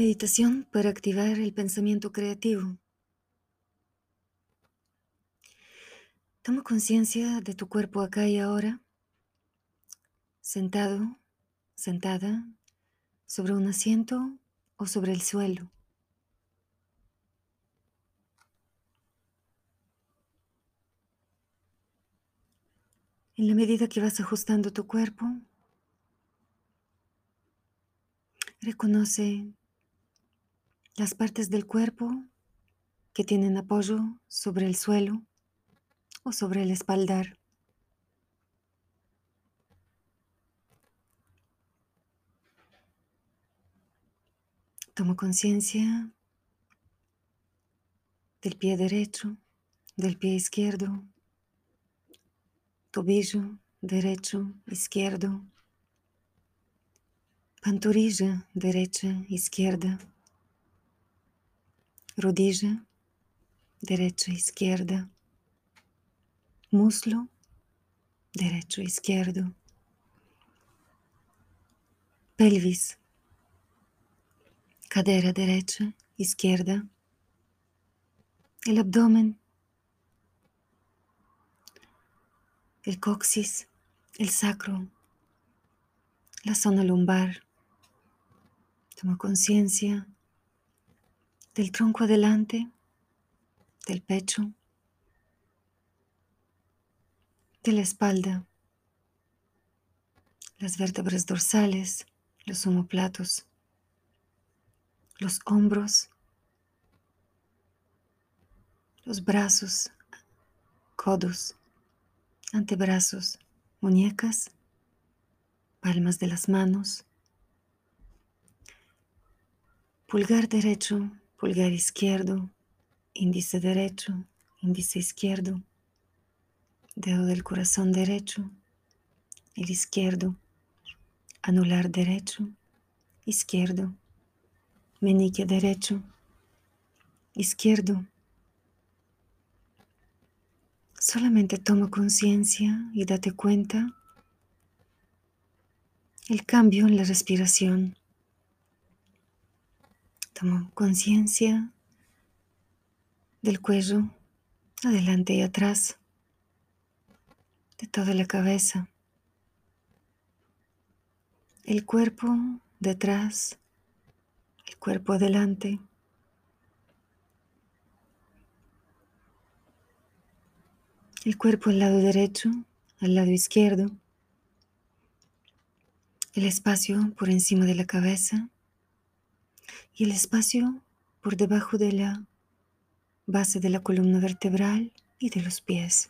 Meditación para activar el pensamiento creativo. Toma conciencia de tu cuerpo acá y ahora, sentado, sentada, sobre un asiento o sobre el suelo. En la medida que vas ajustando tu cuerpo, reconoce las partes del cuerpo que tienen apoyo sobre el suelo o sobre el espaldar. Tomo conciencia del pie derecho, del pie izquierdo, tobillo derecho, izquierdo, pantorrilla derecha, izquierda rodilla, derecha, izquierda, muslo, derecho, izquierdo, pelvis, cadera derecha, izquierda, el abdomen, el coxis, el sacro, la zona lumbar. Toma conciencia del tronco adelante, del pecho, de la espalda, las vértebras dorsales, los omoplatos, los hombros, los brazos, codos, antebrazos, muñecas, palmas de las manos, pulgar derecho, pulgar izquierdo, índice derecho, índice izquierdo, dedo del corazón derecho, el izquierdo, anular derecho, izquierdo, meñique derecho, izquierdo. Solamente toma conciencia y date cuenta el cambio en la respiración. Conciencia del cuello, adelante y atrás, de toda la cabeza, el cuerpo detrás, el cuerpo adelante. El cuerpo al lado derecho, al lado izquierdo, el espacio por encima de la cabeza, y el espacio por debajo de la base de la columna vertebral y de los pies.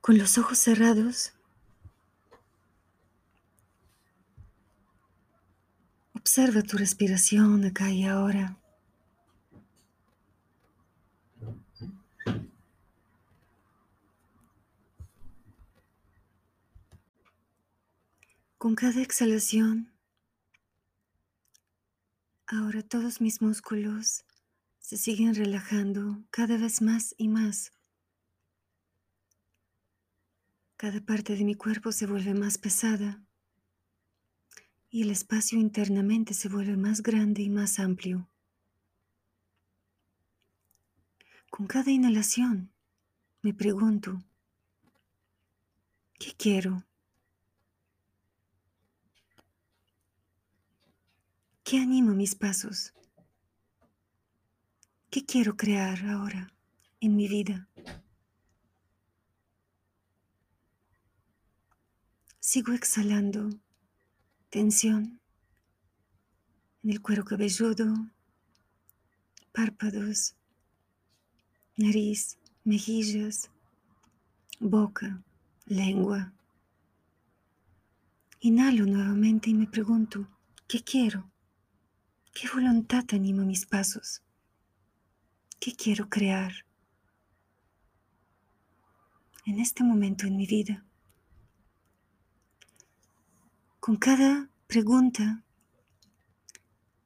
Con los ojos cerrados, observa tu respiración acá y ahora. Con cada exhalación, ahora todos mis músculos se siguen relajando cada vez más y más. Cada parte de mi cuerpo se vuelve más pesada y el espacio internamente se vuelve más grande y más amplio. Con cada inhalación me pregunto, ¿qué quiero? ¿Qué anima mis pasos? ¿Qué quiero crear ahora en mi vida? Sigo exhalando tensión en el cuero cabelludo, párpados, nariz, mejillas, boca, lengua. Inhalo nuevamente y me pregunto, ¿qué quiero? ¿Qué voluntad anima mis pasos? ¿Qué quiero crear en este momento en mi vida? Con cada pregunta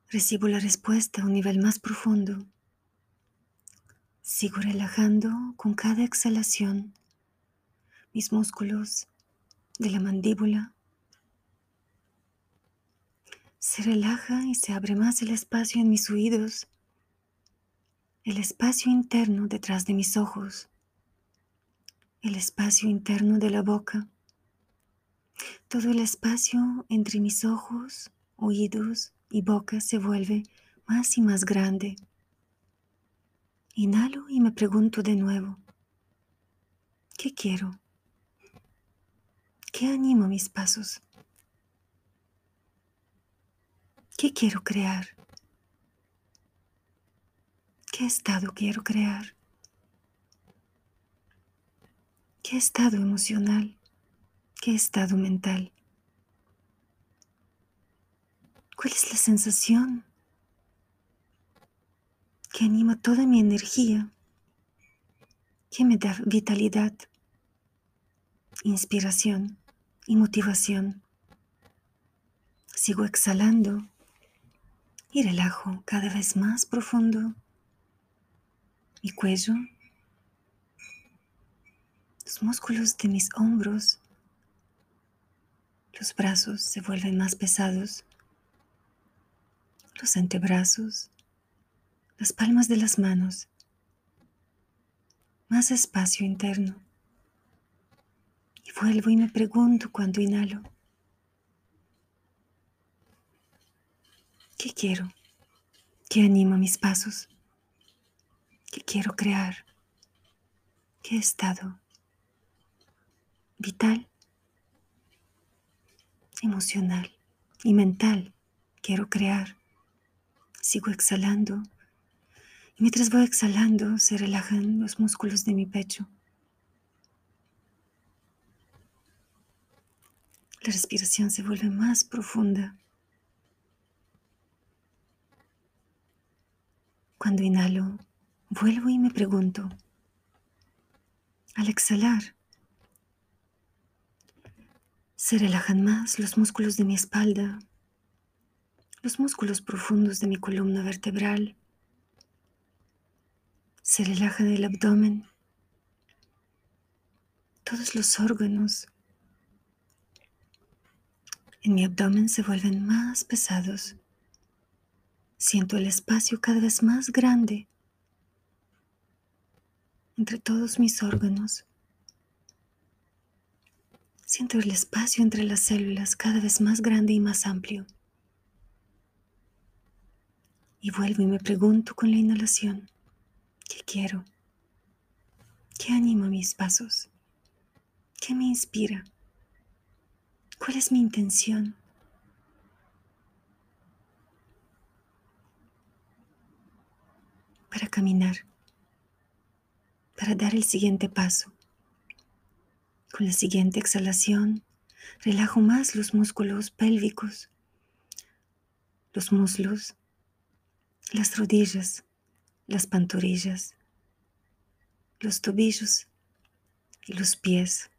recibo la respuesta a un nivel más profundo. Sigo relajando con cada exhalación mis músculos de la mandíbula. Se relaja y se abre más el espacio en mis oídos, el espacio interno detrás de mis ojos, el espacio interno de la boca, todo el espacio entre mis ojos, oídos y boca se vuelve más y más grande. Inhalo y me pregunto de nuevo, ¿qué quiero? ¿Qué anima mis pasos? ¿Qué quiero crear? ¿Qué estado quiero crear? ¿Qué estado emocional? ¿Qué estado mental? ¿Cuál es la sensación que anima toda mi energía, que me da vitalidad, inspiración y motivación? Sigo exhalando y relajo cada vez más profundo mi cuello, los músculos de mis hombros, los brazos se vuelven más pesados los antebrazos, las palmas de las manos, más espacio interno. Y vuelvo y me pregunto cuando inhalo, ¿qué quiero? ¿Qué anima mis pasos? ¿Qué quiero crear? ¿Qué estado? Vital, emocional y mental quiero crear. Sigo exhalando y mientras voy exhalando se relajan los músculos de mi pecho. La respiración se vuelve más profunda. Cuando inhalo, vuelvo y me pregunto, al exhalar, se relajan más los músculos de mi espalda, los músculos profundos de mi columna vertebral. Se relajan el abdomen, todos los órganos en mi abdomen se vuelven más pesados. Siento el espacio cada vez más grande entre todos mis órganos. Siento el espacio entre las células cada vez más grande y más amplio. Y vuelvo y me pregunto con la inhalación, ¿qué quiero? ¿Qué anima mis pasos? ¿Qué me inspira? ¿Cuál es mi intención? Para caminar, para dar el siguiente paso. Con la siguiente exhalación, relajo más los músculos pélvicos, los muslos, las rodillas, las pantorrillas, los tobillos y los pies.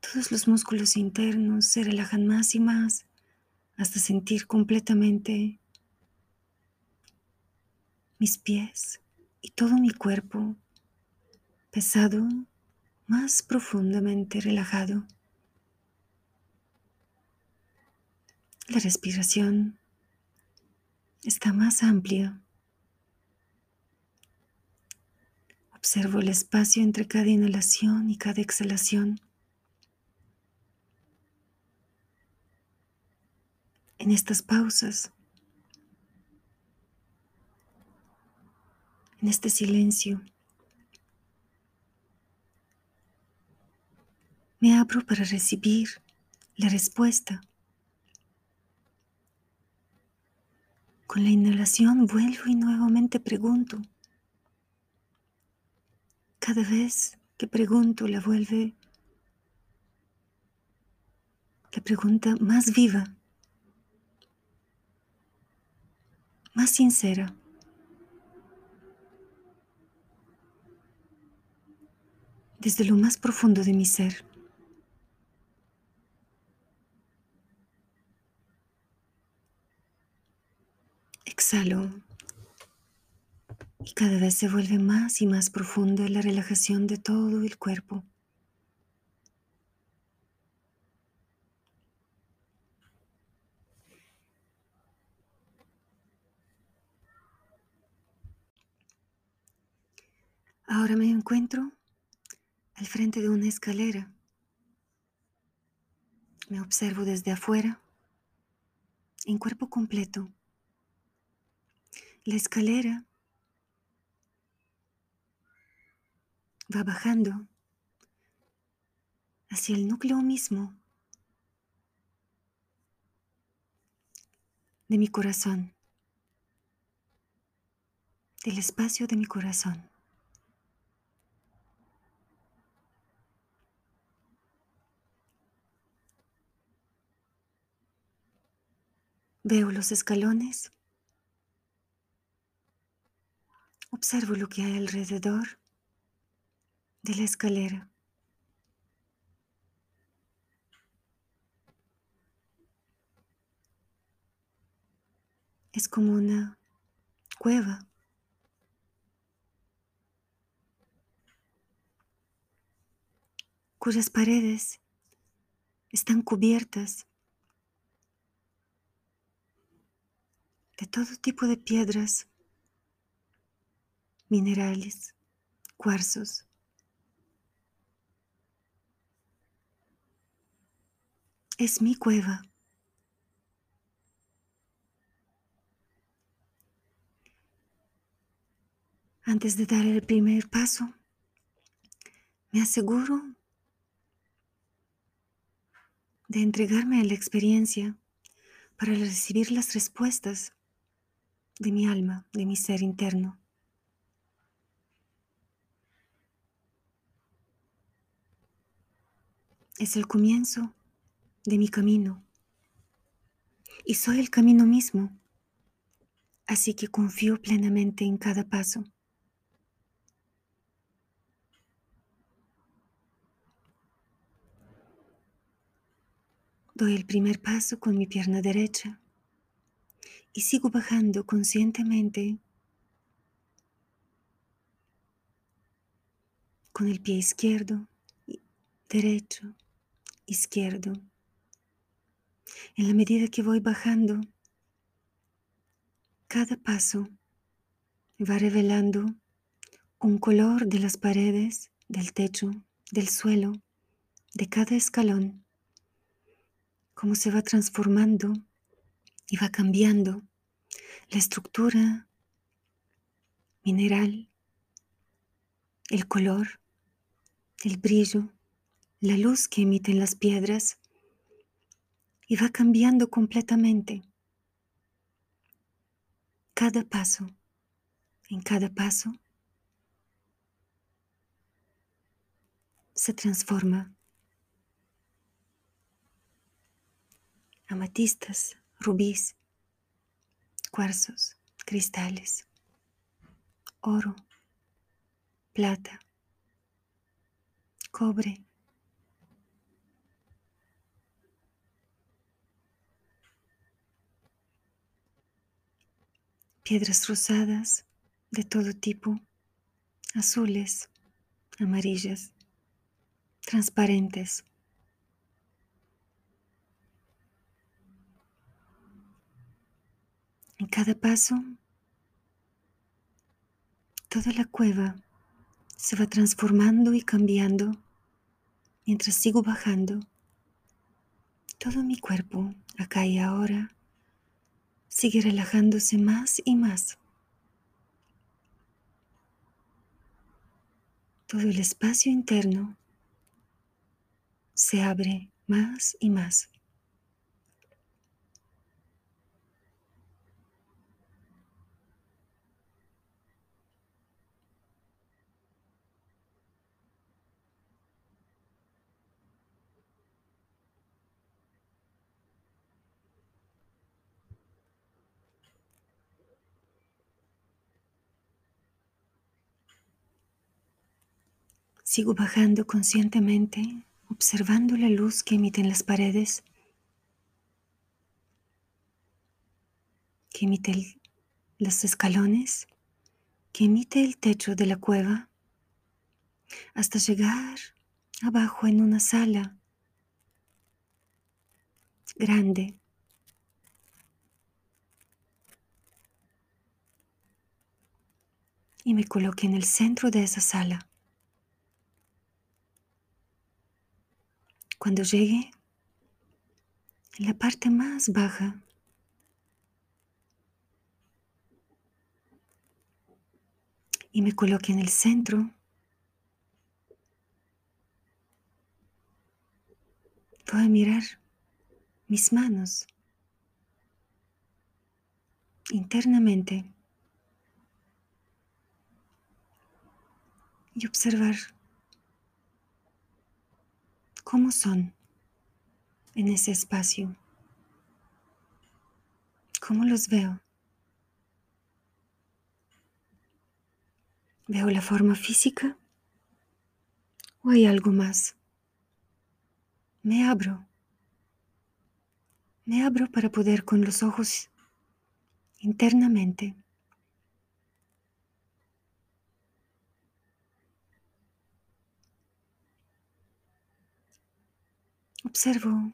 Todos los músculos internos se relajan más y más hasta sentir completamente mis pies y todo mi cuerpo pesado, más profundamente relajado. La respiración está más amplio. Observo el espacio entre cada inhalación y cada exhalación. En estas pausas, en este silencio, me abro para recibir la respuesta Con la inhalación vuelvo y nuevamente pregunto. Cada vez que pregunto la vuelve la pregunta más viva, más sincera. desde lo más profundo de mi ser. Exhalo y cada vez se vuelve más y más profunda la relajación de todo el cuerpo. Ahora me encuentro al frente de una escalera. Me observo desde afuera, en cuerpo completo. La escalera va bajando hacia el núcleo mismo de mi corazón, del espacio de mi corazón. Veo los escalones, observo lo que hay alrededor de la escalera. Es como una cueva. cuyas paredes están cubiertas de todo tipo de piedras, minerales, cuarzos. Es mi cueva. Antes de dar el primer paso, me aseguro de entregarme a la experiencia para recibir las respuestas de mi alma, de mi ser interno. Es el comienzo de mi camino y soy el camino mismo, así que confío plenamente en cada paso. Doy el primer paso con mi pierna derecha y sigo bajando conscientemente con el pie izquierdo, derecho, izquierdo. En la medida que voy bajando, cada paso va revelando un color de las paredes, del techo, del suelo, de cada escalón, cómo se va transformando y va cambiando la estructura mineral, el color, el brillo, la luz que emiten las piedras y va cambiando completamente. Cada paso, en cada paso, se transforma. Amatistas, rubíes, cuarzos, cristales, oro, plata, cobre. Piedras rosadas de todo tipo, azules, amarillas, transparentes. En cada paso, toda la cueva se va transformando y cambiando mientras sigo bajando. Todo mi cuerpo, acá y ahora, sigue relajándose más y más. Todo el espacio interno se abre más y más. Sigo bajando conscientemente, observando la luz que emiten las paredes, que emite los escalones, que emite el techo de la cueva, hasta llegar abajo en una sala grande. Y me coloqué en el centro de esa sala. Cuando llegue en la parte más baja, y me coloqué en el centro, voy a mirar mis manos internamente y observar cómo son en ese espacio, cómo los veo. ¿Veo la forma física o hay algo más? Me abro. Me abro para poder con los ojos internamente observo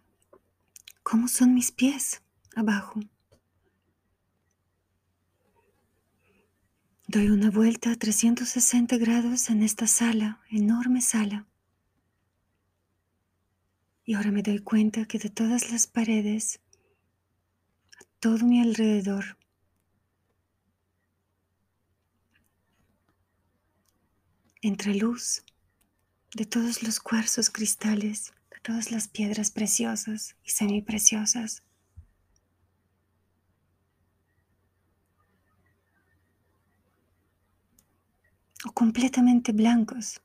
cómo son mis pies abajo. Doy una vuelta a 360 grados en esta sala, enorme sala. Y ahora me doy cuenta que de todas las paredes, a todo mi alrededor, entra luz de todos los cuarzos cristales, todas las piedras preciosas y semipreciosas. o completamente blancos.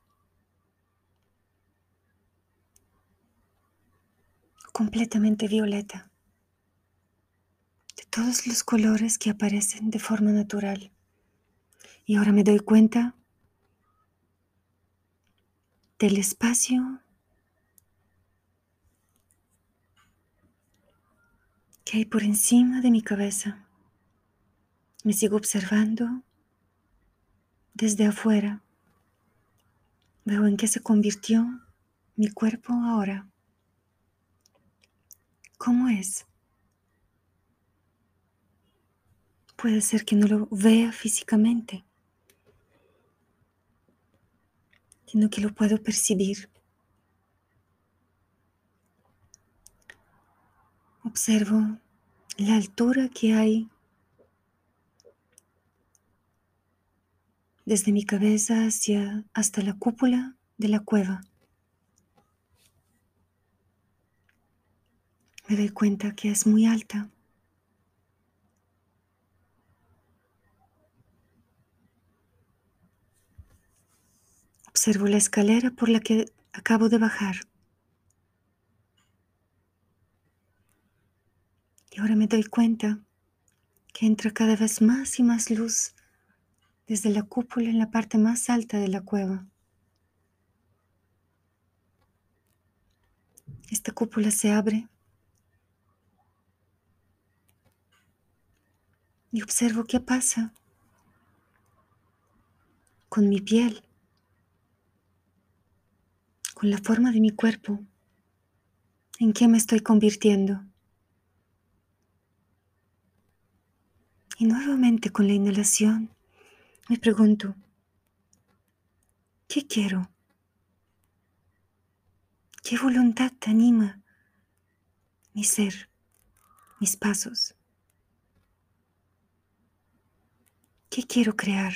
completamente violeta, de todos los colores que aparecen de forma natural. Y ahora me doy cuenta del espacio que hay por encima de mi cabeza. Me sigo observando desde afuera. Veo en qué se convirtió mi cuerpo ahora. ¿Cómo es? Puede ser que no lo vea físicamente, sino que lo puedo percibir. Observo la altura que hay desde mi cabeza hacia hasta la cúpula de la cueva. me doy cuenta que es muy alta. Observo la escalera por la que acabo de bajar. Y ahora me doy cuenta que entra cada vez más y más luz desde la cúpula en la parte más alta de la cueva. Esta cúpula se abre y observo qué pasa con mi piel, con la forma de mi cuerpo, en qué me estoy convirtiendo. Y nuevamente con la inhalación me pregunto, ¿qué quiero? ¿Qué voluntad te anima mi ser, mis pasos? ¿Qué quiero crear?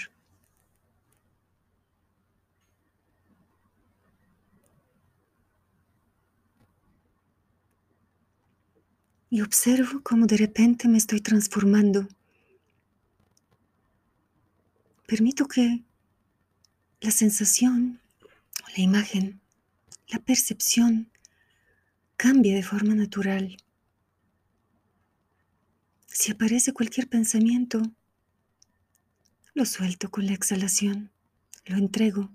Y observo cómo de repente me estoy transformando. Permito que la sensación, la imagen, la percepción cambie de forma natural. Si aparece cualquier pensamiento, lo suelto con la exhalación, lo entrego.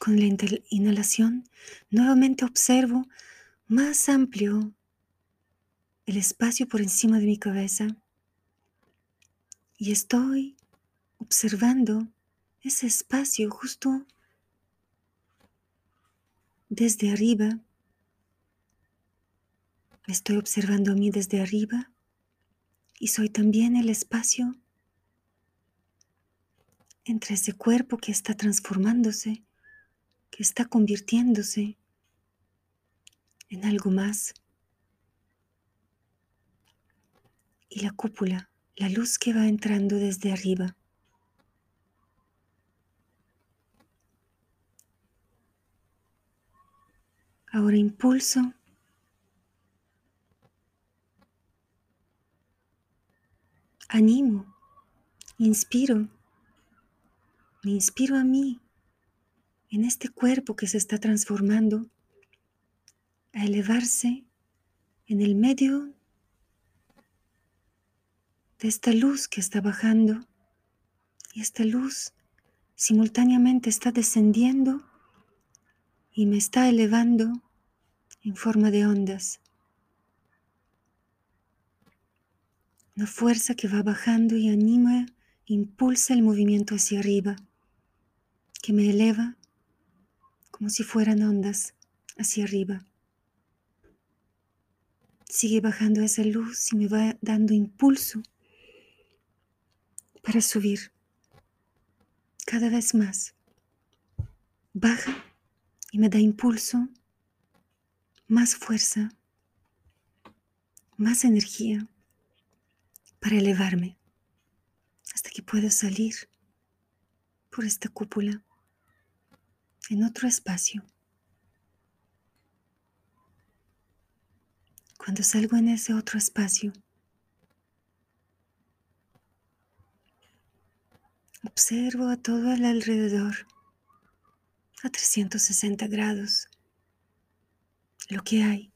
Con la inhalación, nuevamente observo más amplio el espacio por encima de mi cabeza y estoy observando ese espacio justo desde arriba. Me estoy observando a mí desde arriba y soy también el espacio entre ese cuerpo que está transformándose, que está convirtiéndose en algo más. Y la cúpula, la luz que va entrando desde arriba. Ahora impulso. Animo. Inspiro. Me inspiro a mí en este cuerpo que se está transformando a elevarse en el medio de esta luz que está bajando y esta luz simultáneamente está descendiendo y me está elevando en forma de ondas. Una fuerza que va bajando y anima, impulsa el movimiento hacia arriba, que me eleva como si fueran ondas hacia arriba. Sigue bajando esa luz y me va dando impulso para subir cada vez más. Baja y me da impulso, más fuerza, más energía para elevarme hasta que puedo salir por esta cúpula en otro espacio. Cuando salgo en ese otro espacio, observo a todo el alrededor a 360 grados lo que hay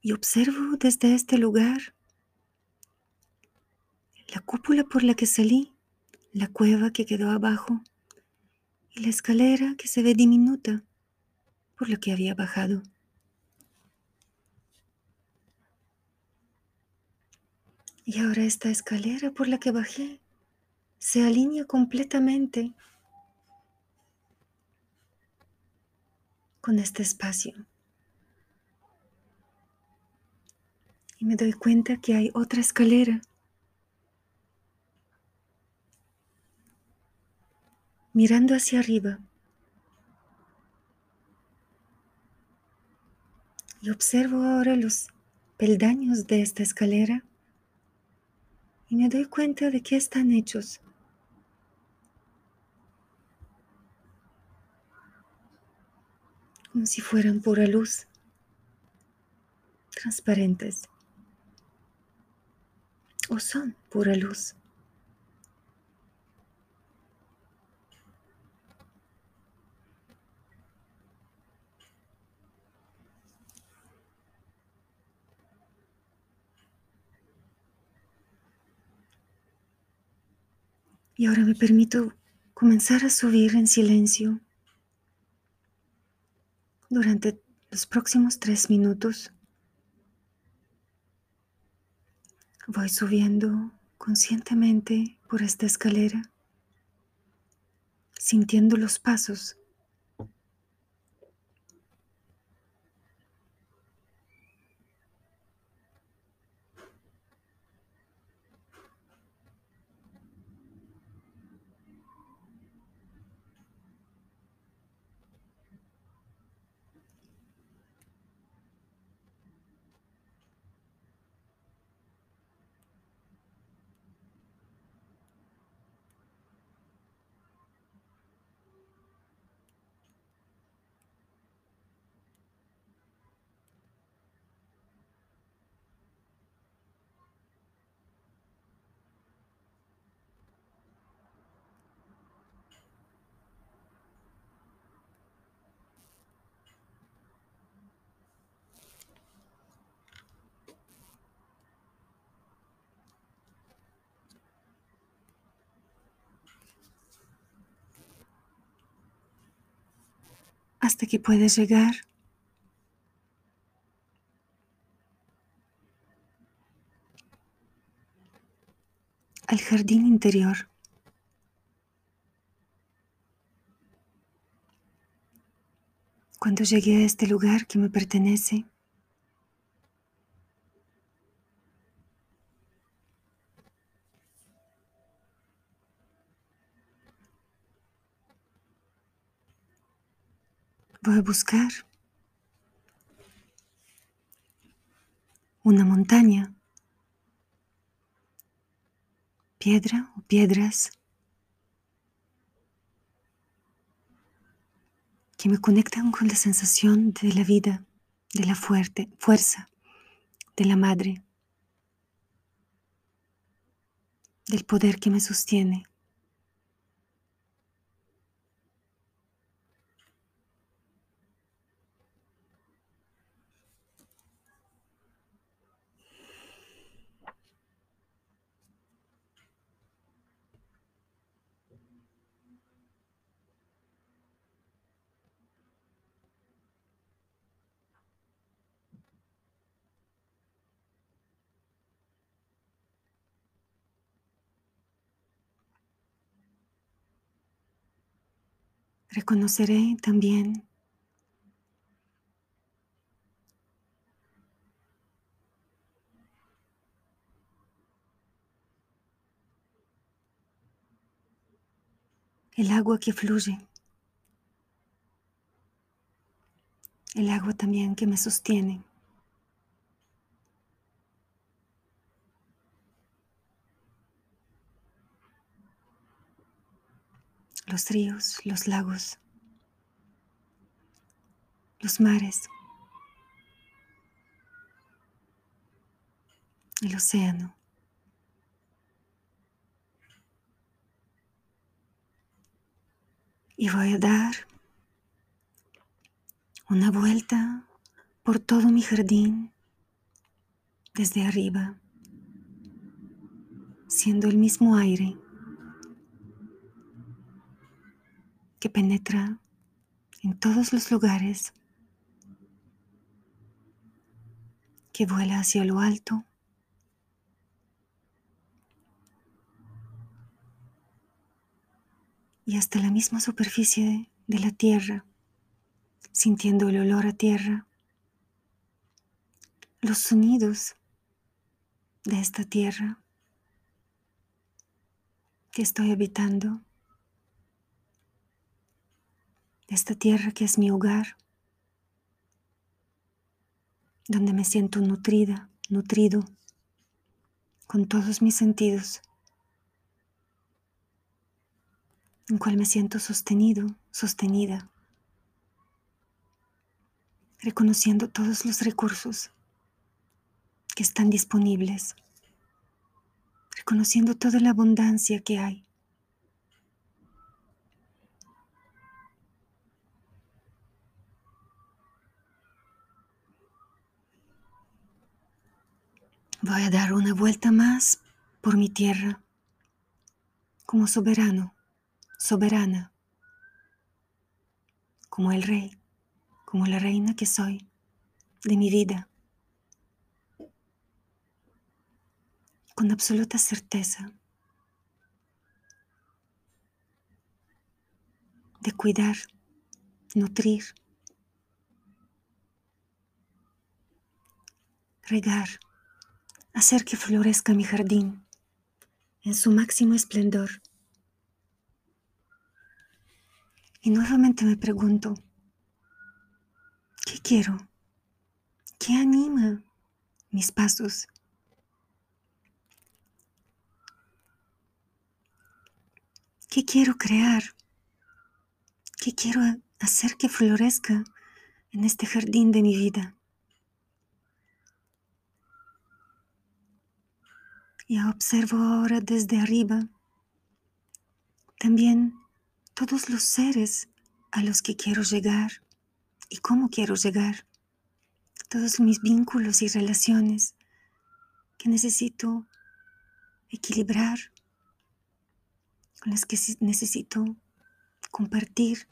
y observo desde este lugar la cúpula por la que salí, la cueva que quedó abajo y la escalera que se ve diminuta por la que había bajado. Y ahora esta escalera por la que bajé se alinea completamente con este espacio. Y me doy cuenta que hay otra escalera mirando hacia arriba. Y observo ahora los peldaños de esta escalera y me doy cuenta de que están hechos. Como si fueran pura luz, transparentes. O son pura luz. Y ahora me permito comenzar a subir en silencio durante los próximos tres minutos. Voy subiendo conscientemente por esta escalera, sintiendo los pasos hasta que puedes llegar al jardín interior. Cuando llegué a este lugar que me pertenece, Voy a buscar una montaña, piedra o piedras que me conectan con la sensación de la vida, de la fuerte, fuerza, de la madre, del poder que me sostiene. Reconoceré también el agua que fluye, el agua también que me sostiene. Los ríos, los lagos, los mares, el océano. Y voy a dar una vuelta por todo mi jardín desde arriba, siendo el mismo aire que penetra en todos los lugares, que vuela hacia lo alto. y hasta la misma superficie de la tierra, sintiendo el olor a tierra, los sonidos de esta tierra que estoy habitando esta tierra que es mi hogar, donde me siento nutrida, nutrido, con todos mis sentidos, en cual me siento sostenido, sostenida, reconociendo todos los recursos que están disponibles, reconociendo toda la abundancia que hay. Voy a dar una vuelta más por mi tierra como soberano, soberana, como el rey, como la reina que soy de mi vida, con absoluta certeza de cuidar, nutrir, regar hacer que florezca mi jardín en su máximo esplendor. Y nuevamente me pregunto, ¿qué quiero? ¿Qué anima mis pasos? ¿Qué quiero crear? ¿Qué quiero hacer que florezca en este jardín de mi vida? Y observo ahora desde arriba también todos los seres a los que quiero llegar y cómo quiero llegar. Todos mis vínculos y relaciones que necesito equilibrar, con las que necesito compartir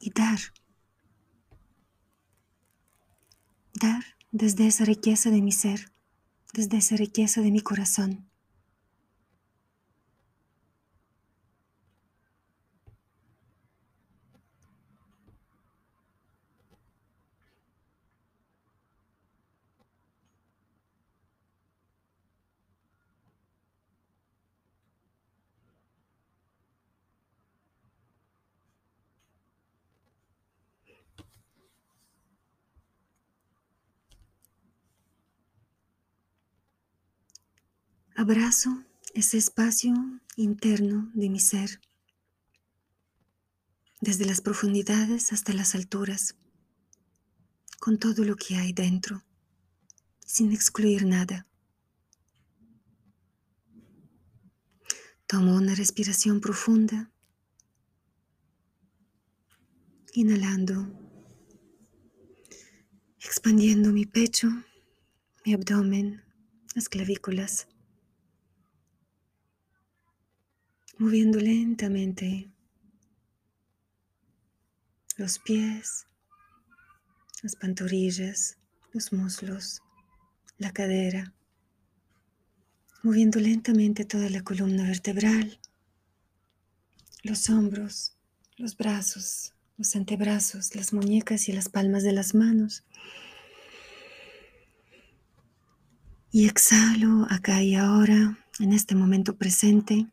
y dar. Dar desde esa riqueza de mi ser desde esa riqueza de mi corazón. Abrazo ese espacio interno de mi ser, desde las profundidades hasta las alturas, con todo lo que hay dentro, sin excluir nada. Tomo una respiración profunda, inhalando, expandiendo mi pecho, mi abdomen, las clavículas. Moviendo lentamente los pies, las pantorrillas, los muslos, la cadera, moviendo lentamente toda la columna vertebral, los hombros, los brazos, los antebrazos, las muñecas y las palmas de las manos. Y exhalo acá y ahora, en este momento presente,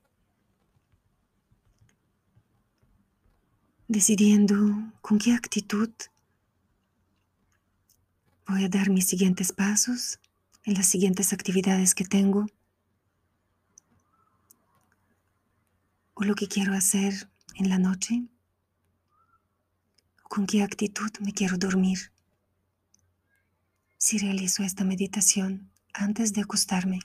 decidiendo con qué actitud voy a dar mis siguientes pasos en las siguientes actividades que tengo o lo que quiero hacer en la noche o con qué actitud me quiero dormir si realizo esta meditación antes de acostarme.